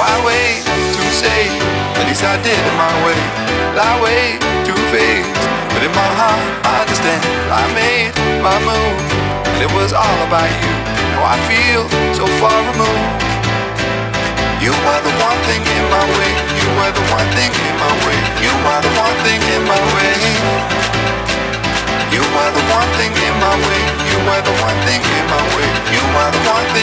Why wait to say? At least I did it my way. I wait to face, But in my heart, I understand. I made my move. And it was all about you. Now I feel so far removed. You are the one thing in my way. You are the one thing in my way. You are the one thing in my way. You are the one thing in my way. You are the one thing in my way. You are the one thing